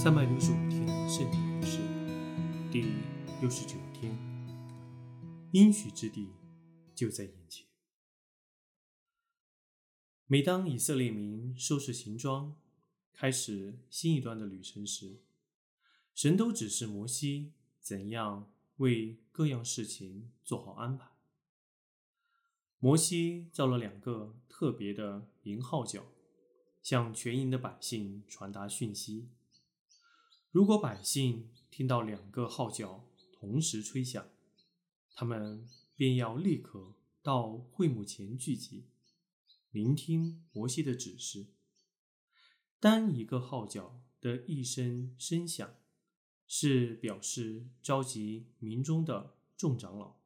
三百六十五天圣经故事第六十九天，应许之地就在眼前。每当以色列民收拾行装，开始新一段的旅程时，神都指示摩西怎样为各样事情做好安排。摩西造了两个特别的银号角，向全营的百姓传达讯息。如果百姓听到两个号角同时吹响，他们便要立刻到会幕前聚集，聆听摩西的指示。单一个号角的一声声响，是表示召集民中的众长老。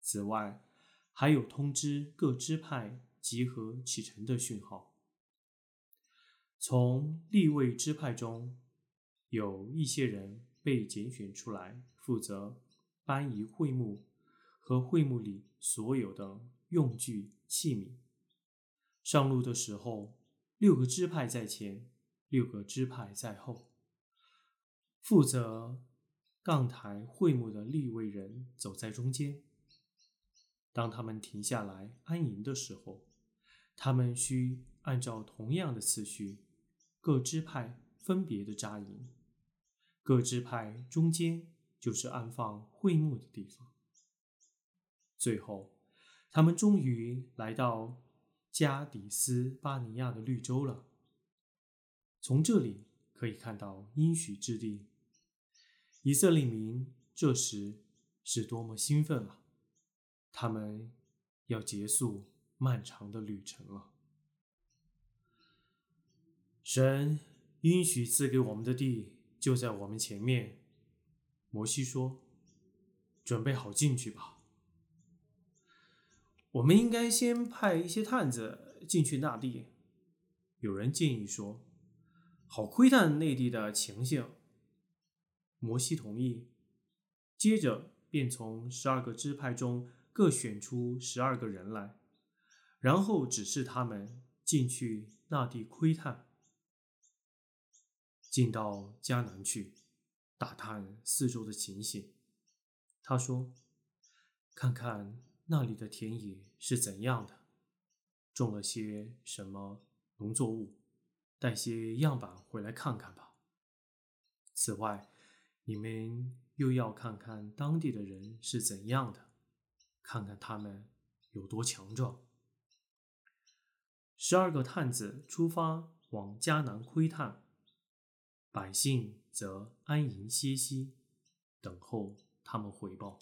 此外，还有通知各支派集合启程的讯号。从立位支派中。有一些人被拣选出来，负责搬移会幕和会幕里所有的用具器皿。上路的时候，六个支派在前，六个支派在后。负责杠台会幕的立位人走在中间。当他们停下来安营的时候，他们需按照同样的次序，各支派分别的扎营。各支派中间就是安放会幕的地方。最后，他们终于来到加底斯巴尼亚的绿洲了。从这里可以看到应许之地。以色列民这时是多么兴奋啊！他们要结束漫长的旅程了。神应许赐给我们的地。就在我们前面，摩西说：“准备好进去吧。”我们应该先派一些探子进去那地。有人建议说：“好窥探内地的情形。”摩西同意，接着便从十二个支派中各选出十二个人来，然后指示他们进去那地窥探。进到迦南去，打探四周的情形。他说：“看看那里的田野是怎样的，种了些什么农作物，带些样板回来看看吧。此外，你们又要看看当地的人是怎样的，看看他们有多强壮。”十二个探子出发往迦南窥探。百姓则安营歇息，等候他们回报。